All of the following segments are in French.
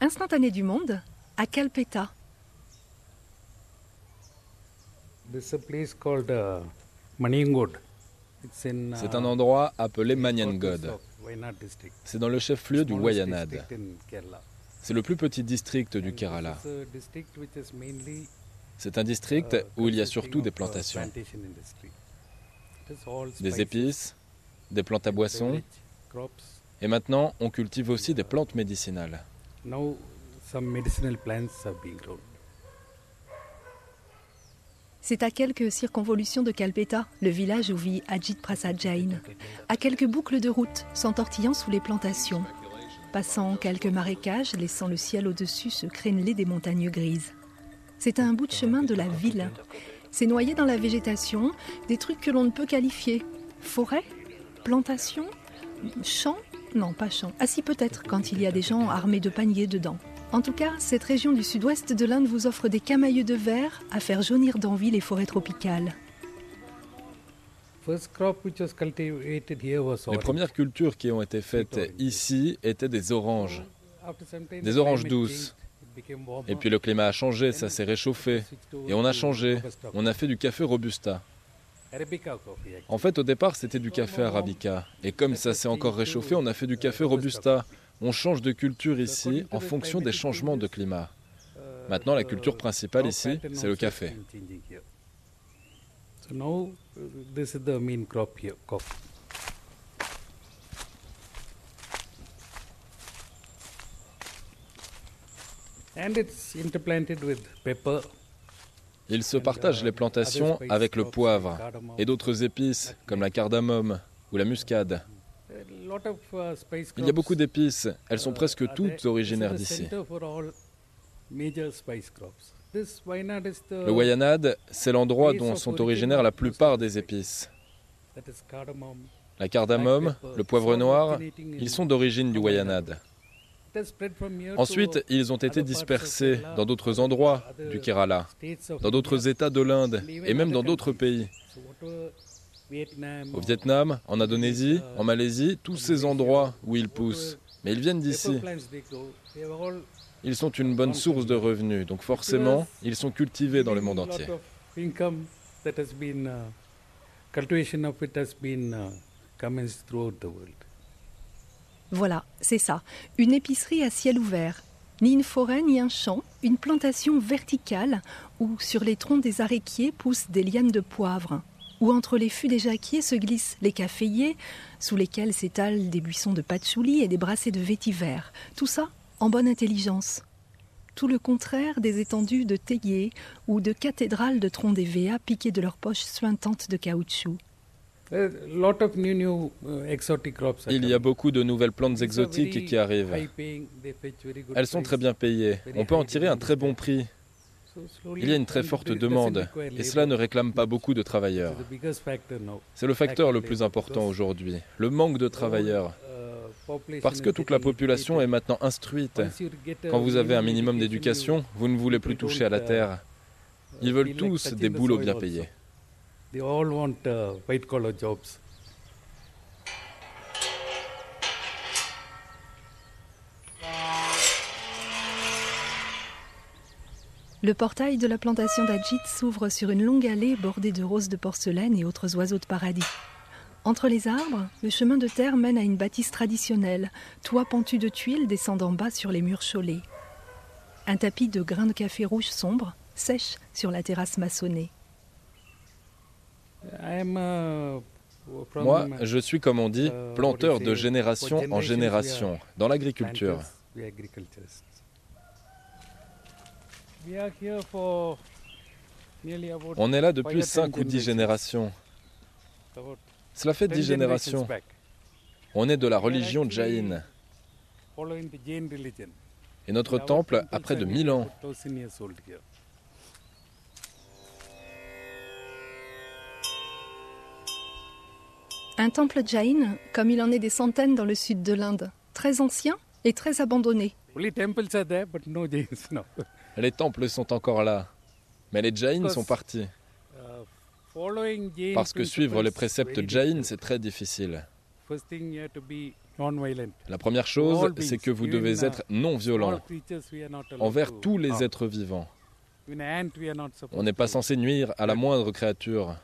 Instantané du monde, à Calpeta. This is a place called uh, in, C'est uh, un endroit appelé Manyangod. C'est dans le chef-lieu du Smallest Wayanad. district in Kerala. C'est le plus petit district du Kerala. C'est un district uh, où il y a surtout des uh, plantations. Des spices, épices, des plantes à boissons, et maintenant on cultive aussi des plantes médicinales. Now some medicinal plants are being grown. C'est à quelques circonvolutions de Calpeta, le village où vit Ajit Prasad Jain. À quelques boucles de route, s'entortillant sous les plantations. Passant quelques marécages, laissant le ciel au-dessus se créneler des montagnes grises. C'est un bout de chemin de la ville. C'est noyé dans la végétation, des trucs que l'on ne peut qualifier. Forêt Plantation Champ Non, pas champ. Ah si peut-être, quand il y a des gens armés de paniers dedans. En tout cas, cette région du sud-ouest de l'Inde vous offre des camailleux de verre à faire jaunir d'envie les forêts tropicales. Les premières cultures qui ont été faites ici étaient des oranges. Des oranges douces. Et puis le climat a changé, ça s'est réchauffé. Et on a changé. On a fait du café robusta. En fait, au départ, c'était du café arabica. Et comme ça s'est encore réchauffé, on a fait du café robusta. On change de culture ici en fonction des changements de climat. Maintenant, la culture principale ici, c'est le café. And it's interplanted with pepper. Ils se partagent les plantations avec le poivre et d'autres épices comme la cardamome ou la muscade. Il y a beaucoup d'épices, elles sont presque are toutes originaires d'ici. Le Wayanad, c'est l'endroit dont sont originaires la plupart des épices. La cardamome, le poivre noir, ils sont d'origine du Wayanad. Ensuite, ils ont été dispersés dans d'autres endroits du Kerala, dans d'autres États de l'Inde et même dans d'autres pays. Au Vietnam, en Indonésie, en Malaisie, tous ces endroits où ils poussent. Mais ils viennent d'ici. Ils sont une bonne source de revenus, donc forcément, ils sont cultivés dans le monde entier. of income that has been, cultivation of it has been commenced throughout the world. Voilà, c'est ça. Une épicerie à ciel ouvert. Ni une forêt, ni un champ, une plantation verticale où sur les troncs des aréquiers poussent des lianes de poivre, où entre les fûts des jacquiers se glissent les caféiers, sous lesquels s'étalent des buissons de patchouli et des brassées de vétiver. Tout ça en bonne intelligence. Tout le contraire des étendues de théiers ou de cathédrales de troncs d'EVA piqués de leurs poches suintantes de caoutchouc. Il y a beaucoup de nouvelles plantes exotiques qui arrivent. Elles sont très bien payées. On peut en tirer un très bon prix. Il y a une très forte demande et cela ne réclame pas beaucoup de travailleurs. C'est le facteur le plus important aujourd'hui, le manque de travailleurs. Uh, Parce que toute la population est maintenant instruite. Quand vous avez un minimum d'éducation, vous ne voulez plus toucher à la terre. Ils veulent tous des boulots bien payés. They all want uh, white collar jobs. Le portail de la plantation d'Ajit s'ouvre sur une longue allée bordée de roses de porcelaine et autres oiseaux de paradis. Entre les arbres, le chemin de terre mène à une bâtisse traditionnelle, toit pentu de tuiles descendant bas sur les murs chaulés. Un tapis de grains de café rouge sombre sèche sur la terrasse maçonnée. Moi, je suis, comme on dit, planteur de génération en génération, dans l'agriculture. On est là depuis five or ten 5 ou 10 générations. Cela fait 10 10 générations. On est de la religion Jain. Et notre temple a près de are 1000 ans. Un temple jain, comme il en est des centaines dans le sud de l'Inde, très ancien et très abandonné. Jains. Les temples sont encore là. Mais les Jains sont partis. Uh, Parce que suivre les préceptes very Jain, difficult. c'est très difficile. First thing you have to be La première chose, c'est que vous devez être non violent envers tous les êtres vivants. On n'est pas censé nuire à la moindre créature.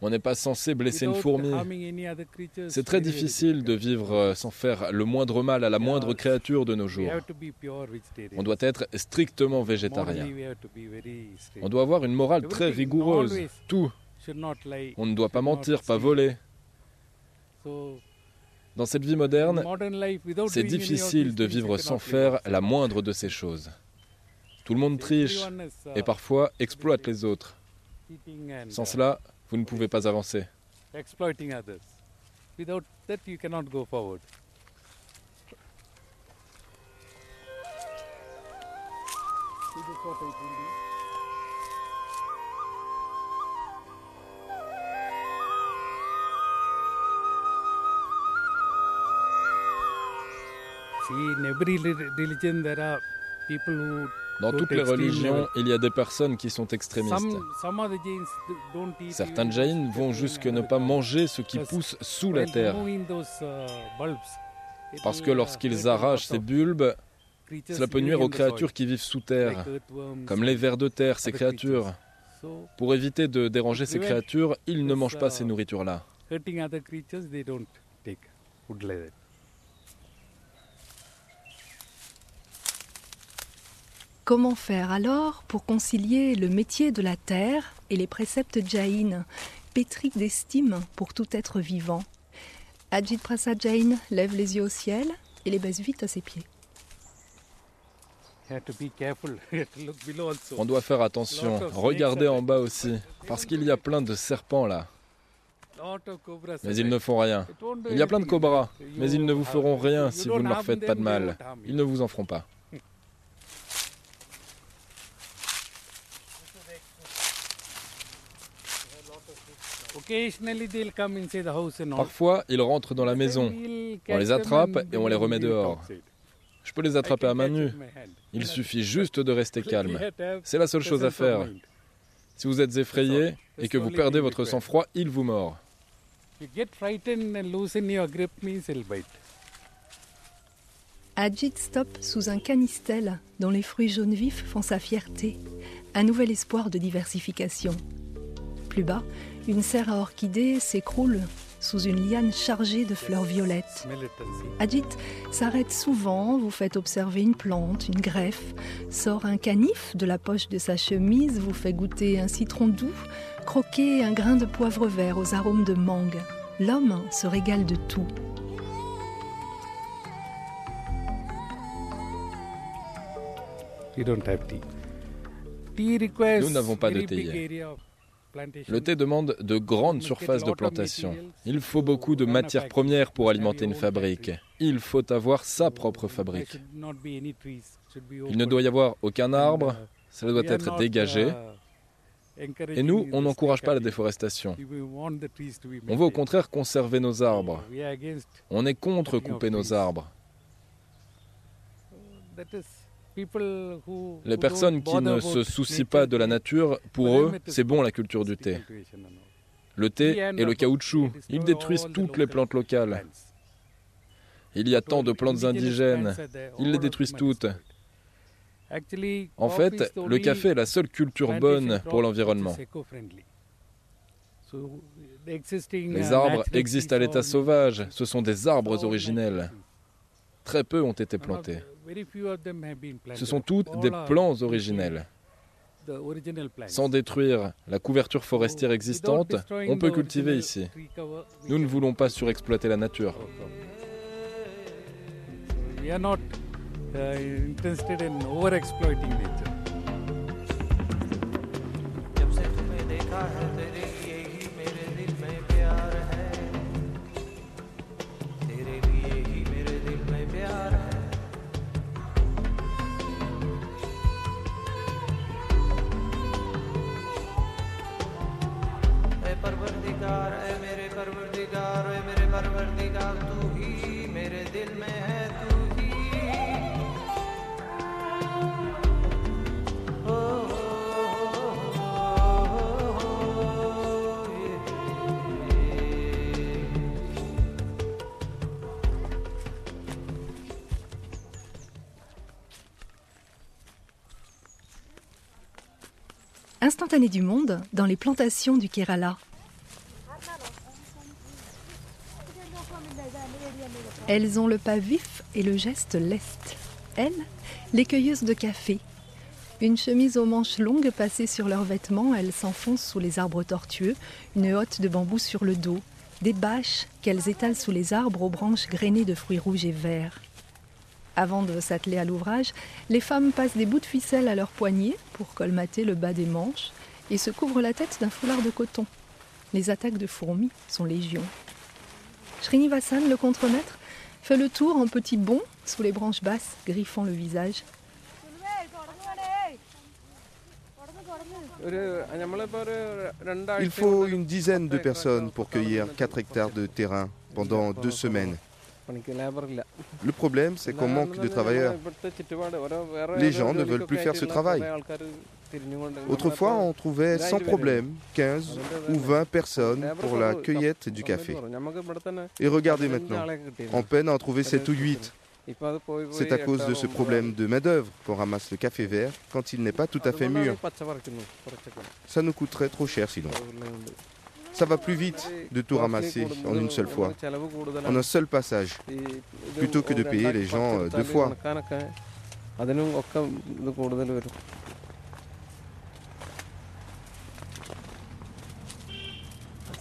On n'est pas censé blesser une fourmi. C'est très difficile de vivre euh, sans faire le moindre mal à la moindre créature de nos jours. On doit être strictement végétarien. On doit avoir une morale très rigoureuse. Tout. On ne doit pas mentir, pas voler. Dans cette vie moderne, c'est difficile de vivre sans faire la moindre de ces choses. Tout le monde triche et parfois exploite les autres. Sans cela, vous ne pouvez pas avancer. in every religion there are people who Dans toutes les religions, il y a des personnes qui sont extrémistes. Certains Jains vont jusque ne pas manger ce qui pousse sous la terre. Parce que lorsqu'ils arrachent ces bulbes, cela peut nuire aux créatures qui vivent sous terre, comme les vers de terre, ces créatures. Pour éviter de déranger ces créatures, ils ne mangent pas ces nourritures-là. Comment faire alors pour concilier le métier de la terre et les préceptes jain, pétris d'estime pour tout être vivant? Ajit Prasad Jain lève les yeux au ciel et les baisse vite à ses pieds. On doit faire attention, regardez en bas aussi, parce qu'il y a plein de serpents là. Mais ils ne font rien. Il y a plein de cobras, mais ils ne vous feront rien si vous ne leur faites pas de mal. Ils ne vous en feront pas. Parfois, ils rentrent dans la maison. On les attrape et on les remet dehors. Je peux les attraper à main nue. Il suffit juste de rester calme. C'est la seule chose à faire. Si vous êtes effrayé et que vous perdez votre sang-froid, il vous mord. Ajit stoppe sous un canistel dont les fruits jaunes vifs font sa fierté, un nouvel espoir de diversification. Plus bas, une serre à orchidées s'écroule sous une liane chargée de fleurs violettes. Ajit s'arrête souvent, vous faites observer une plante, une greffe, sort un canif de la poche de sa chemise, vous fait goûter un citron doux, croquer un grain de poivre vert aux arômes de mangue. L'homme se régale de tout. Nous n'avons pas de thé. Le thé demande de grandes surfaces de plantation. Il faut beaucoup de matières premières pour alimenter une fabrique. Il faut avoir sa propre fabrique. Il ne doit y avoir aucun arbre, cela doit être dégagé. Et nous, on n'encourage pas la déforestation. On veut au contraire conserver nos arbres. On est contre couper nos arbres. Les personnes qui ne se soucient pas de la nature, pour eux, c'est bon la culture du thé. Le thé et le caoutchouc, ils détruisent toutes les plantes locales. Il y a tant de plantes indigènes, ils les détruisent toutes. En fait, le café est la seule culture bonne pour l'environnement. Les arbres existent à l'état sauvage, ce sont des arbres originels. Très peu ont été plantés. Ce sont toutes des plans originels. Sans détruire la couverture forestière existante, on peut cultiver ici. Nous ne voulons pas surexploiter la nature. Nature. Instantané du monde dans les plantations du Kerala. Elles ont le pas vif et le geste leste. Elles, les cueilleuses de café. Une chemise aux manches longues passée sur leurs vêtements, elles s'enfoncent sous les arbres tortueux, une hotte de bambou sur le dos, des bâches qu'elles étalent sous les arbres aux branches grainées de fruits rouges et verts. Avant de s'atteler à l'ouvrage, les femmes passent des bouts de ficelle à leurs poignets pour colmater le bas des manches et se couvrent la tête d'un foulard de coton. Les attaques de fourmis sont légion. Srinivasan, le contremaître, fait le tour en petits bonds sous les branches basses, griffant le visage. Il faut une dizaine de personnes pour cueillir 4 hectares de terrain pendant deux semaines. Le problème, c'est qu'on manque de travailleurs. Les gens ne veulent plus faire ce travail. Autrefois, on trouvait sans problème 15 ou 20 personnes pour la cueillette du café. Et regardez maintenant, on peine à en trouver 7 ou 8. C'est à cause de ce problème de main-d'œuvre qu'on ramasse le café vert quand il n'est pas tout à fait mûr. Ça nous coûterait trop cher sinon. Ça va plus vite de tout ramasser en une seule fois, en un seul passage, plutôt que de payer les gens euh, deux fois.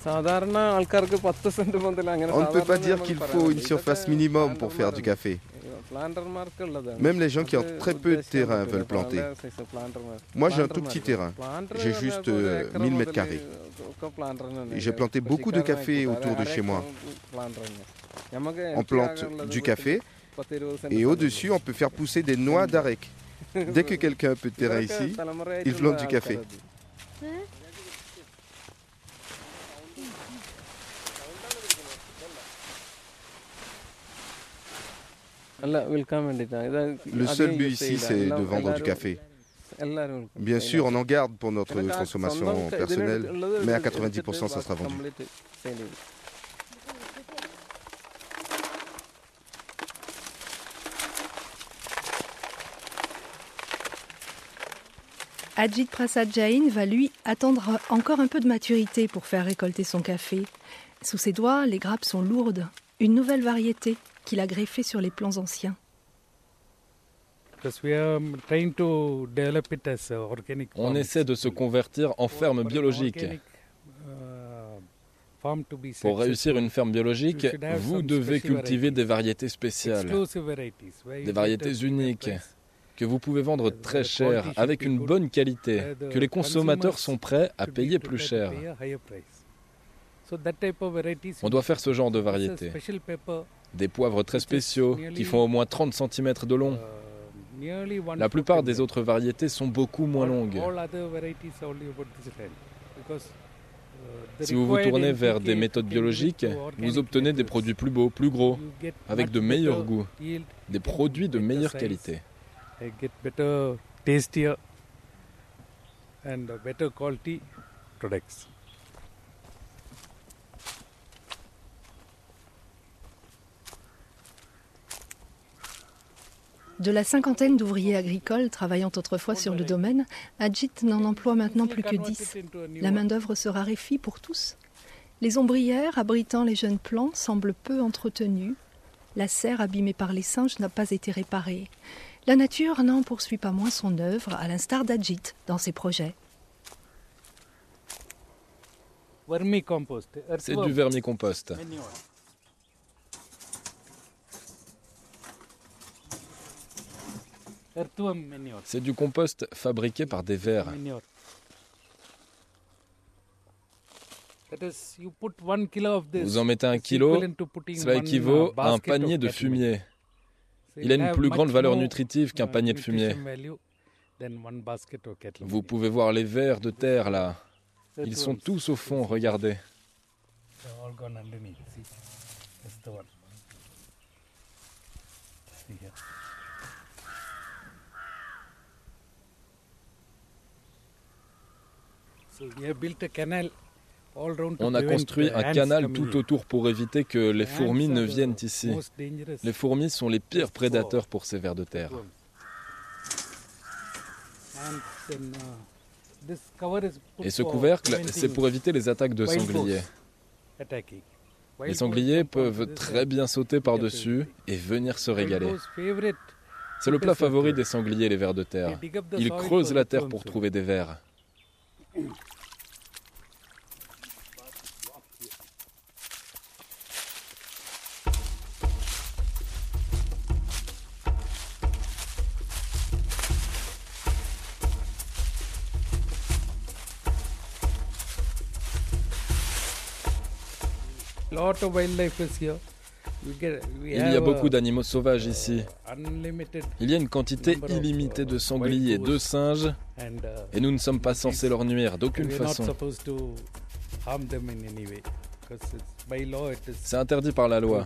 On ne peut pas dire qu'il faut une surface minimum pour faire du café. Même les gens qui ont très peu de terrain veulent planter. Moi, j'ai un tout petit terrain. J'ai juste 1000 euh, mètres carrés. J'ai planté beaucoup de café autour de chez moi. On plante du café et au-dessus, on peut faire pousser des noix d'arec. Dès que quelqu'un a un peu de terrain ici, il plante du café. Le seul but ici, c'est de vendre du café. Bien sûr, on en garde pour notre consommation personnelle, mais à 90%, ça sera vendu. Ajit Prasad Jain va lui attendre encore un peu de maturité pour faire récolter son café. Sous ses doigts, les grappes sont lourdes. Une nouvelle variété, qu'il a greffé sur les plans anciens. On essaie de se convertir en ferme biologique. Pour réussir une ferme biologique, vous devez cultiver des variétés spéciales, des variétés uniques, que vous pouvez vendre très cher, avec une bonne qualité, que les consommateurs sont prêts à payer plus cher. On doit faire ce genre de variétés des poivres très spéciaux qui font au moins 30 cm de long. La plupart des autres variétés sont beaucoup moins longues. Si vous vous tournez vers des méthodes biologiques, vous obtenez des produits plus beaux, plus gros, avec de meilleurs goûts, des produits de meilleure qualité. De la cinquantaine d'ouvriers agricoles travaillant autrefois sur le domaine, Ajit n'en emploie maintenant plus que dix. La main-d'œuvre se raréfie pour tous. Les ombrières abritant les jeunes plants semblent peu entretenues. La serre abîmée par les singes n'a pas été réparée. La nature n'en poursuit pas moins son œuvre, à l'instar d'Ajit dans ses projets. C'est du vermicompost. C'est du compost fabriqué par des vers. Vous en mettez un kilo, cela équivaut à un panier de fumier. Il a une plus grande valeur nutritive qu'un panier de fumier. Vous pouvez voir les vers de terre là. Ils sont tous au fond, regardez. On a construit un canal tout autour pour éviter que les fourmis ne viennent ici. Les fourmis sont les pires prédateurs pour ces vers de terre. Et ce couvercle, c'est pour éviter les attaques de sangliers. Les sangliers peuvent très bien sauter par-dessus et venir se régaler. C'est le plat favori des sangliers, les vers de terre. Ils creusent la terre pour trouver des vers. lot of wildlife is here. Il y a beaucoup d'animaux sauvages ici. Il y a une quantité illimitée de sangliers et de singes, uh, et nous ne sommes pas censés leur nuire d'aucune façon. C'est interdit par la loi.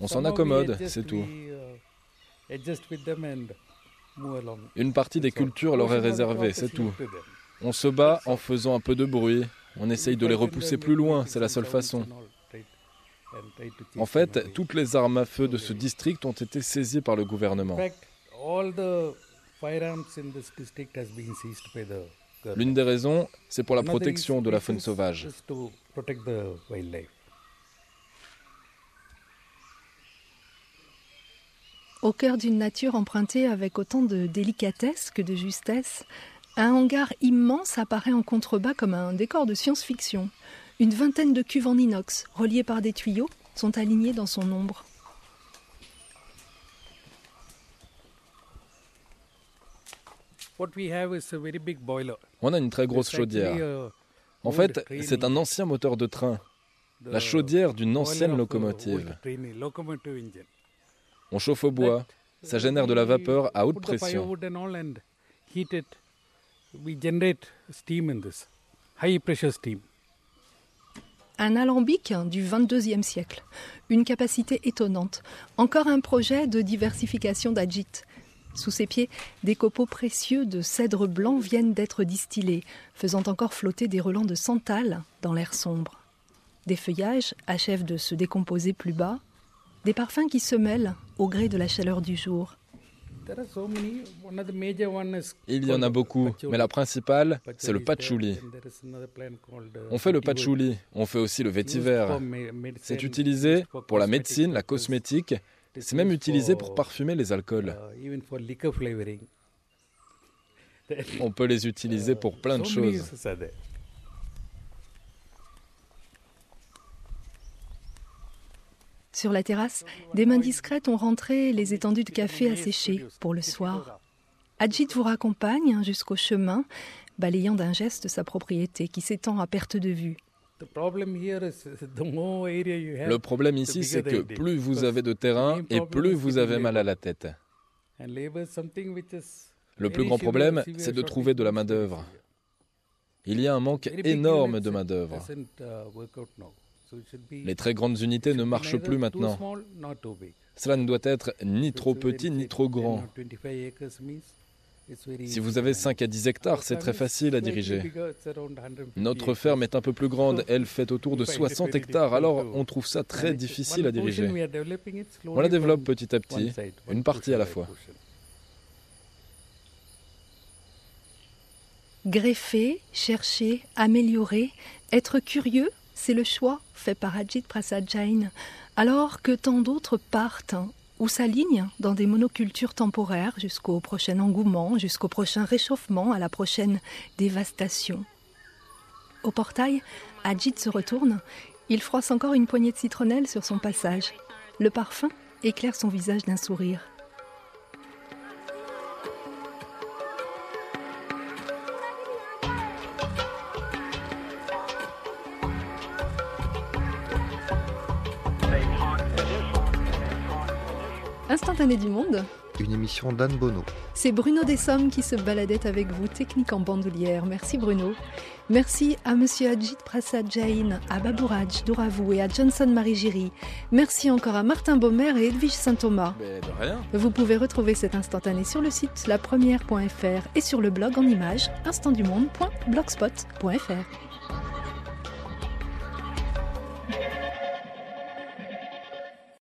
On s'en accommode, c'est tout. Uh, une partie des cultures leur est réservée, c'est tout. On se bat en faisant un peu de bruit, on essaye de les repousser plus loin, c'est la seule façon. En fait, toutes les armes à feu de ce district ont été saisies par le gouvernement. L'une des raisons, c'est pour la protection de la faune sauvage. Au cœur d'une nature empruntée avec autant de délicatesse que de justesse, un hangar immense apparaît en contrebas comme un décor de science-fiction. Une vingtaine de cuves en inox, reliées par des tuyaux, sont alignées dans son ombre. On a une très grosse chaudière. En fait, c'est un ancien moteur de train, la chaudière d'une ancienne locomotive. On chauffe au bois, ça génère de la vapeur à haute pression. Un alambic du 22e siècle, une capacité étonnante, encore un projet de diversification d'Ajit. Sous ses pieds, des copeaux précieux de cèdre blanc viennent d'être distillés, faisant encore flotter des relents de santal dans l'air sombre. Des feuillages achèvent de se décomposer plus bas, des parfums qui se mêlent au gré de la chaleur du jour. Il y en a beaucoup, mais la principale, c'est le patchouli. On fait le patchouli, on fait aussi le vétiver. C'est utilisé pour la médecine, la cosmétique, c'est même utilisé pour parfumer les alcools. On peut les utiliser pour plein de choses. Sur la terrasse, des mains discrètes ont rentré les étendues de café asséchées pour le soir. Ajit vous raccompagne jusqu'au chemin, balayant d'un geste sa propriété qui s'étend à perte de vue. Le problème ici, c'est que plus vous avez de terrain et plus vous avez mal à la tête. Le plus grand problème, c'est de trouver de la main-d'œuvre. Il y a un manque énorme de main-d'œuvre. Les très grandes unités ne marchent plus maintenant. Cela ne doit être ni trop petit ni trop grand. Si vous avez 5 à 10 hectares, c'est très facile à diriger. Notre ferme est un peu plus grande, elle fait autour de 60 hectares, alors on trouve ça très difficile à diriger. On la développe petit à petit, une partie à la fois. Greffer, chercher, améliorer, être curieux, c'est le choix fait par Ajit Prasad Jain, alors que tant d'autres partent ou s'alignent dans des monocultures temporaires jusqu'au prochain engouement, jusqu'au prochain réchauffement, à la prochaine dévastation. Au portail, Ajit se retourne. Il froisse encore une poignée de citronnelle sur son passage. Le parfum éclaire son visage d'un sourire. Instantané du monde. Une émission d'Anne Bonneau. C'est Bruno Dessommes qui se baladait avec vous, technique en bandoulière. Merci Bruno. Merci à Monsieur Ajit Prasad Jain, à Babouraj Douravou et à Johnson Marie Merci encore à Martin Baumer et Edwige Saint-Thomas. Vous pouvez retrouver cet instantané sur le site lapremière.fr et sur le blog en images instantdumonde.blogspot.fr.